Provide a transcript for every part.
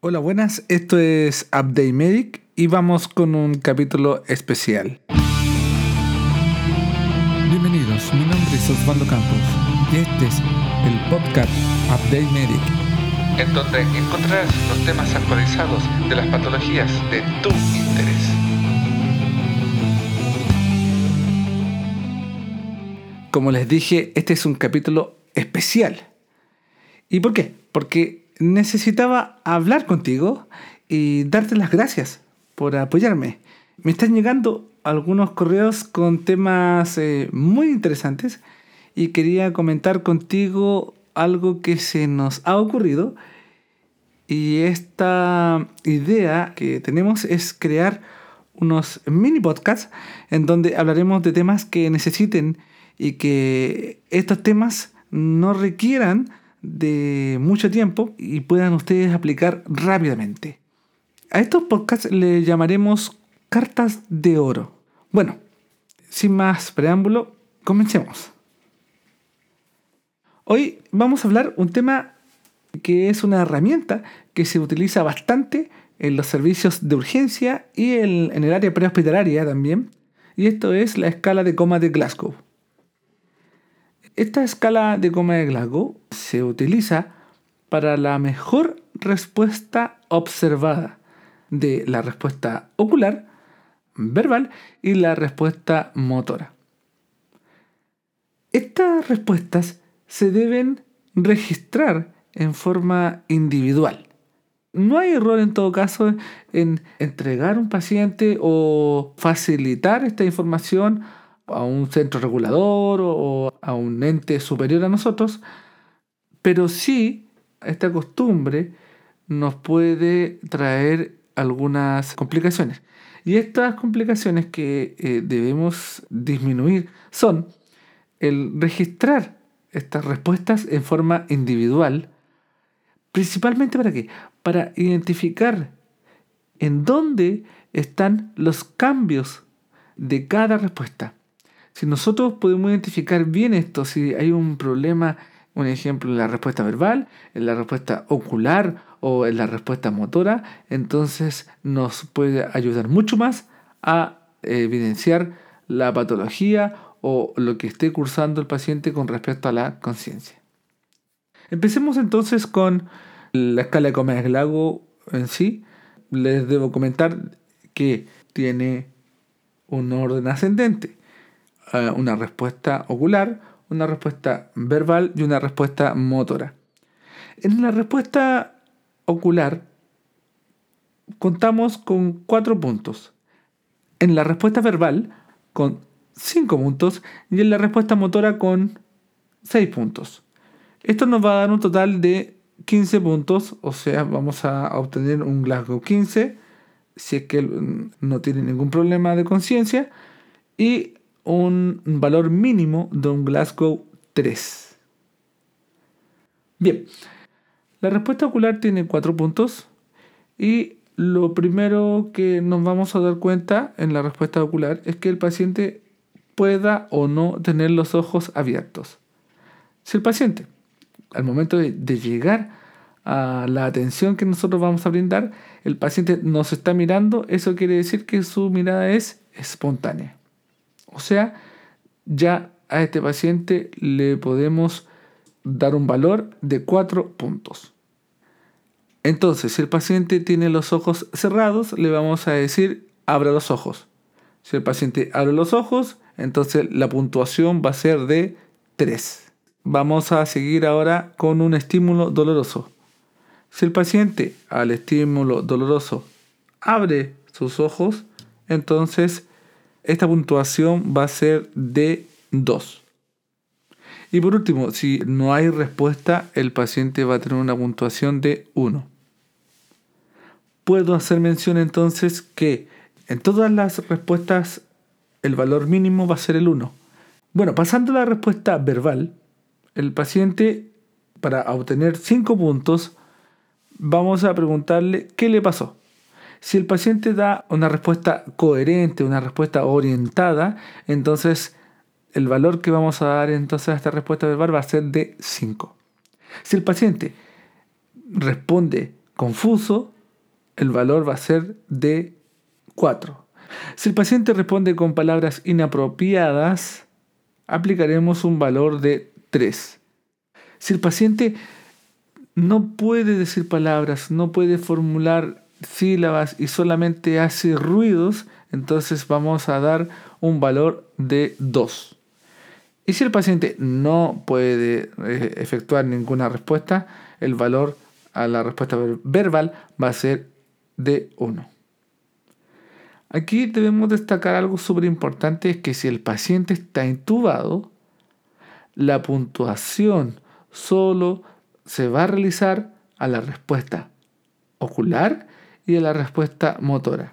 Hola, buenas. Esto es Update Medic y vamos con un capítulo especial. Bienvenidos, mi nombre es Osvaldo Campos y este es el podcast Update Medic, en donde encontrarás los temas actualizados de las patologías de tu interés. Como les dije, este es un capítulo especial. ¿Y por qué? Porque necesitaba hablar contigo y darte las gracias por apoyarme. Me están llegando algunos correos con temas eh, muy interesantes y quería comentar contigo algo que se nos ha ocurrido y esta idea que tenemos es crear unos mini podcasts en donde hablaremos de temas que necesiten y que estos temas no requieran de mucho tiempo y puedan ustedes aplicar rápidamente. A estos podcasts le llamaremos cartas de oro. Bueno, sin más preámbulo, comencemos. Hoy vamos a hablar un tema que es una herramienta que se utiliza bastante en los servicios de urgencia y en el área prehospitalaria también, y esto es la escala de coma de Glasgow. Esta escala de coma de Glasgow se utiliza para la mejor respuesta observada de la respuesta ocular, verbal y la respuesta motora. Estas respuestas se deben registrar en forma individual. No hay error en todo caso en entregar un paciente o facilitar esta información a un centro regulador o a un ente superior a nosotros, pero sí esta costumbre nos puede traer algunas complicaciones. Y estas complicaciones que eh, debemos disminuir son el registrar estas respuestas en forma individual, principalmente para qué? Para identificar en dónde están los cambios de cada respuesta. Si nosotros podemos identificar bien esto, si hay un problema, un ejemplo en la respuesta verbal, en la respuesta ocular o en la respuesta motora, entonces nos puede ayudar mucho más a evidenciar la patología o lo que esté cursando el paciente con respecto a la conciencia. Empecemos entonces con la escala de Comes-Glago en sí. Les debo comentar que tiene un orden ascendente una respuesta ocular, una respuesta verbal y una respuesta motora. En la respuesta ocular contamos con cuatro puntos. En la respuesta verbal con cinco puntos y en la respuesta motora con seis puntos. Esto nos va a dar un total de 15 puntos, o sea, vamos a obtener un Glasgow 15 si es que no tiene ningún problema de conciencia y un valor mínimo de un Glasgow 3. Bien, la respuesta ocular tiene cuatro puntos y lo primero que nos vamos a dar cuenta en la respuesta ocular es que el paciente pueda o no tener los ojos abiertos. Si el paciente, al momento de, de llegar a la atención que nosotros vamos a brindar, el paciente nos está mirando, eso quiere decir que su mirada es espontánea. O sea, ya a este paciente le podemos dar un valor de 4 puntos. Entonces, si el paciente tiene los ojos cerrados, le vamos a decir abra los ojos. Si el paciente abre los ojos, entonces la puntuación va a ser de 3. Vamos a seguir ahora con un estímulo doloroso. Si el paciente al estímulo doloroso abre sus ojos, entonces esta puntuación va a ser de 2. Y por último, si no hay respuesta, el paciente va a tener una puntuación de 1. Puedo hacer mención entonces que en todas las respuestas el valor mínimo va a ser el 1. Bueno, pasando a la respuesta verbal, el paciente para obtener 5 puntos vamos a preguntarle qué le pasó. Si el paciente da una respuesta coherente, una respuesta orientada, entonces el valor que vamos a dar entonces a esta respuesta verbal va a ser de 5. Si el paciente responde confuso, el valor va a ser de 4. Si el paciente responde con palabras inapropiadas, aplicaremos un valor de 3. Si el paciente no puede decir palabras, no puede formular sílabas y solamente hace ruidos, entonces vamos a dar un valor de 2. Y si el paciente no puede eh, efectuar ninguna respuesta, el valor a la respuesta verbal va a ser de 1. Aquí debemos destacar algo súper importante, es que si el paciente está intubado, la puntuación solo se va a realizar a la respuesta ocular y a la respuesta motora.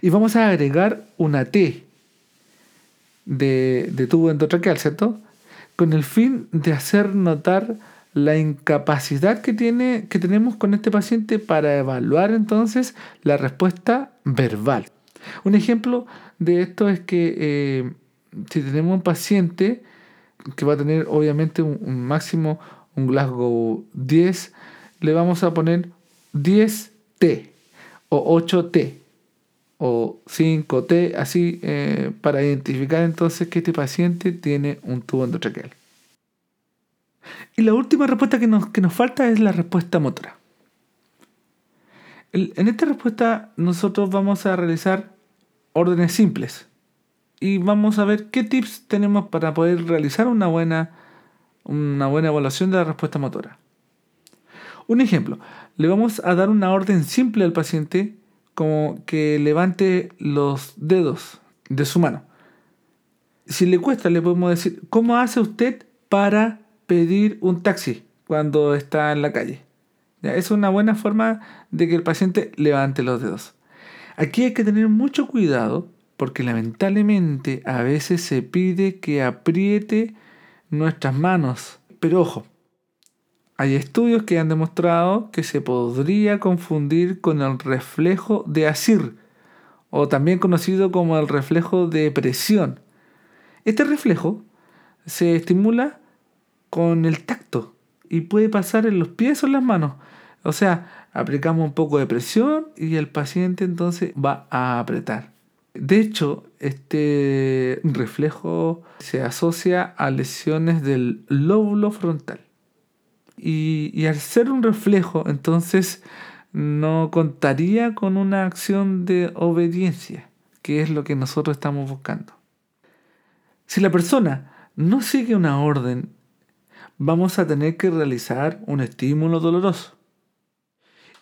Y vamos a agregar una T de, de tubo endotraqueal, ¿cierto? Con el fin de hacer notar la incapacidad que, tiene, que tenemos con este paciente para evaluar entonces la respuesta verbal. Un ejemplo de esto es que eh, si tenemos un paciente que va a tener obviamente un, un, máximo, un Glasgow 10, le vamos a poner 10T o 8T o 5T, así eh, para identificar entonces que este paciente tiene un tubo endotraqueal. Y la última respuesta que nos, que nos falta es la respuesta motora. en esta respuesta nosotros vamos a realizar órdenes simples y vamos a ver qué tips tenemos para poder realizar una buena, una buena evaluación de la respuesta motora. Un ejemplo, le vamos a dar una orden simple al paciente como que levante los dedos de su mano. Si le cuesta, le podemos decir, ¿cómo hace usted para pedir un taxi cuando está en la calle. Es una buena forma de que el paciente levante los dedos. Aquí hay que tener mucho cuidado porque lamentablemente a veces se pide que apriete nuestras manos. Pero ojo, hay estudios que han demostrado que se podría confundir con el reflejo de Asir, o también conocido como el reflejo de presión. Este reflejo se estimula con el tacto y puede pasar en los pies o en las manos. O sea, aplicamos un poco de presión y el paciente entonces va a apretar. De hecho, este reflejo se asocia a lesiones del lóbulo frontal. Y, al ser un reflejo, entonces no contaría con una acción de obediencia, que es lo que nosotros estamos buscando. Si la persona no sigue una orden vamos a tener que realizar un estímulo doloroso.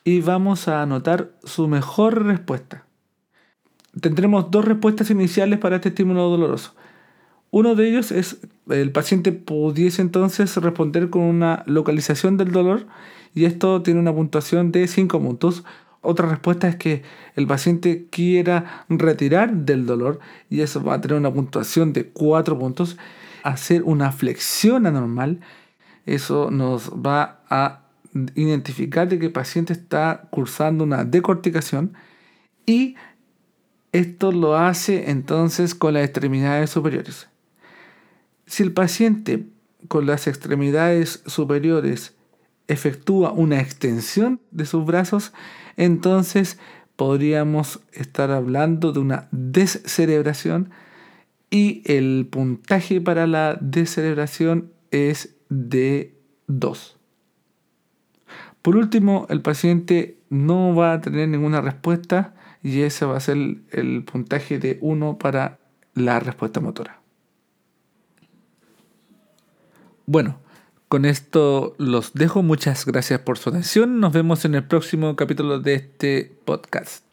Y vamos a anotar su mejor respuesta. Tendremos dos respuestas iniciales para este estímulo doloroso. Uno de ellos es el paciente pudiese entonces responder con una localización del dolor y esto tiene una puntuación de 5 puntos. Otra respuesta es que el paciente quiera retirar del dolor y eso va a tener una puntuación de 4 puntos. Hacer una flexión anormal eso nos va a identificar de que el paciente está cursando una decorticación y esto lo hace entonces con las extremidades superiores. Si el paciente con las extremidades superiores efectúa una extensión de sus brazos, entonces podríamos estar hablando de una descerebración y el puntaje para la descerebración es de 2. Por último, el paciente no va a tener ninguna respuesta y ese va a ser el, puntaje de 1 para la respuesta motora. Bueno, con esto los dejo. Muchas gracias por su atención. Nos vemos en el próximo capítulo de este podcast.